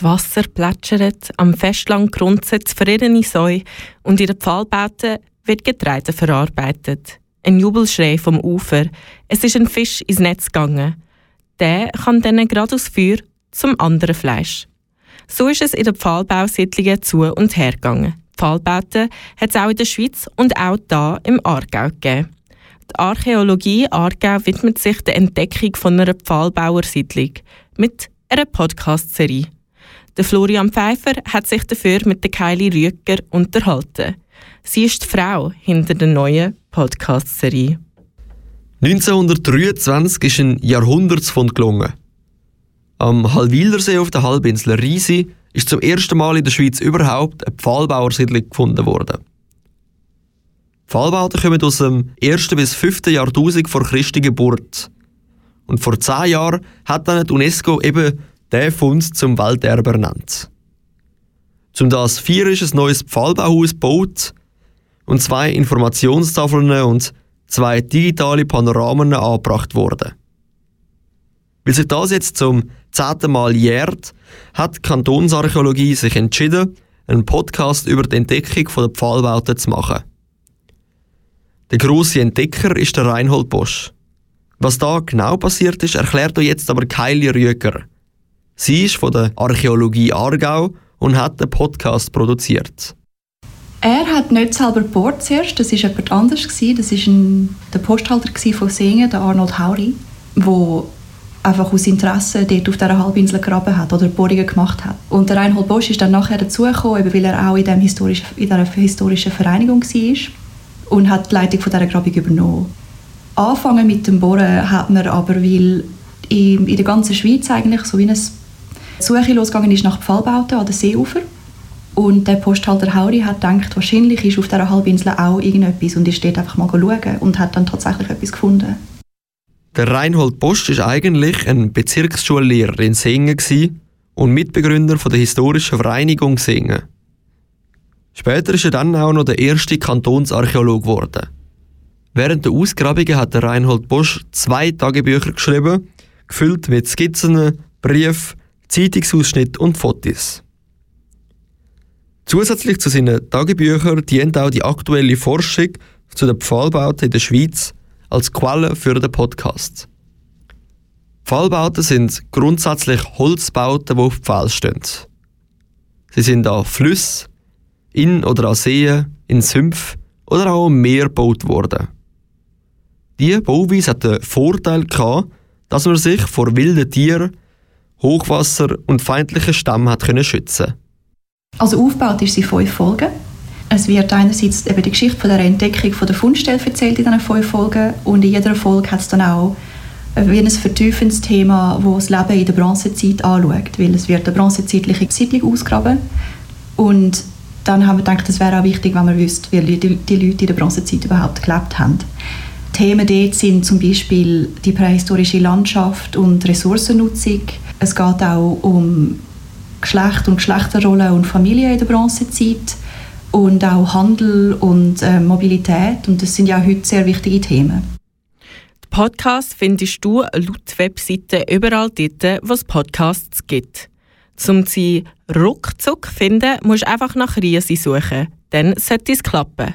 Das Wasser plätschert, am Festland grunzen zufriedene Säue und in den Pfahlbauten wird Getreide verarbeitet. Ein Jubelschrei vom Ufer. Es ist ein Fisch ins Netz gegangen. Der kann dann gerade aus Feuer zum anderen Fleisch. So ist es in den Pfahlbausiedlungen zu und her gegangen. Pfahlbauten hat es auch in der Schweiz und auch da im Aargau gegeben. Die Archäologie Aargau widmet sich der Entdeckung von einer Pfahlbauersiedlung mit einer Podcast-Serie. Der Florian Pfeiffer hat sich dafür mit der Kylie Rüeger unterhalten. Sie ist die Frau hinter der neuen Podcast-Serie. 1923 ist ein Jahrhundertsfund gelungen. Am Halwilersee auf der Halbinsel Riesi ist zum ersten Mal in der Schweiz überhaupt eine Pfahlbauersiedlung gefunden worden. Pfahlbauten kommen aus dem 1. bis 5. Jahrtausend vor Christi Geburt. Und vor zehn Jahren hat dann die UNESCO eben diesen Fund zum Welterbe ernannt. Zum das vier ist ein neues Pfahlbauhaus gebaut und zwei Informationstafeln und zwei digitale Panoramen angebracht worden. Weil sich das jetzt zum zehnten Mal jährt, hat die Kantonsarchäologie sich entschieden, einen Podcast über die Entdeckung der Pfahlbauten zu machen. Der grosse Entdecker ist der Reinhold Bosch. Was da genau passiert ist, erklärt euch jetzt aber Kylie Rüeger. Sie ist von der Archäologie Aargau und hat den Podcast produziert. Er hat nicht selber gebohrt zuerst, das war jemand anderes. Das war der Posthalter von Singen, der Arnold Hauri, der einfach aus Interesse dort auf dieser Halbinsel gegraben hat oder Bohrungen gemacht hat. Und der Reinhold Bosch ist dann nachher dazugekommen, weil er auch in, dem historischen, dieser historischen Vereinigung war und hat die Leitung von dieser Grabung übernommen. Anfangen mit dem Bohren hat man aber, weil in, in der ganzen Schweiz eigentlich so wie eine Suche losgegangen ist nach Pfahlbauten an den Seeufer. Und der Posthalter Hauri hat gedacht, wahrscheinlich ist auf dieser Halbinsel auch irgendetwas und ist dort einfach mal schauen und hat dann tatsächlich etwas gefunden. Der Reinhold Bosch ist eigentlich ein Bezirksschullehrer in Singen und Mitbegründer der historischen Vereinigung Singen. Später ist er dann auch noch der erste Kantonsarchäolog geworden. Während der Ausgrabungen hat der Reinhold Bosch zwei Tagebücher geschrieben, gefüllt mit Skizzen, Briefen, Zeitungsausschnitten und Fotos. Zusätzlich zu seinen Tagebüchern dient auch die aktuelle Forschung zu den Pfahlbauten in der Schweiz als Quelle für den Podcast. Pfahlbauten sind grundsätzlich Holzbauten, die auf Pfahl stehen. Sie sind an Flüssen, in oder an Seen, in Sümpfen oder auch am Meer gebaut worden. Diese Bauweise hat den Vorteil gehabt, dass man sich vor wilden Tieren, Hochwasser und feindlichen Stämmen hat können schützen. Also aufgebaut ist sie fünf Folgen. Es wird einerseits eben die Geschichte von der Entdeckung von der Fundstelle erzählt in diesen fünf Folgen und in jeder Folge hat es dann auch wie ein vertiefendes Thema, wo das Leben in der Bronzezeit anschaut, weil es wird eine bronzezeitliche Siedlung ausgraben und dann haben wir gedacht, es wäre auch wichtig, wenn man wüsste, wie die Leute in der Bronzezeit überhaupt gelebt haben. Themen dort sind zum Beispiel die prähistorische Landschaft und Ressourcennutzung. Es geht auch um Geschlecht und Geschlechterrollen und Familie in der Bronzezeit und auch Handel und äh, Mobilität. Und das sind ja heute sehr wichtige Themen. Den Podcast findest du laut Webseite überall dort, wo es Podcasts gibt. Um sie ruckzuck zu finden, musst du einfach nach Riesi suchen. Dann sollte es klappen.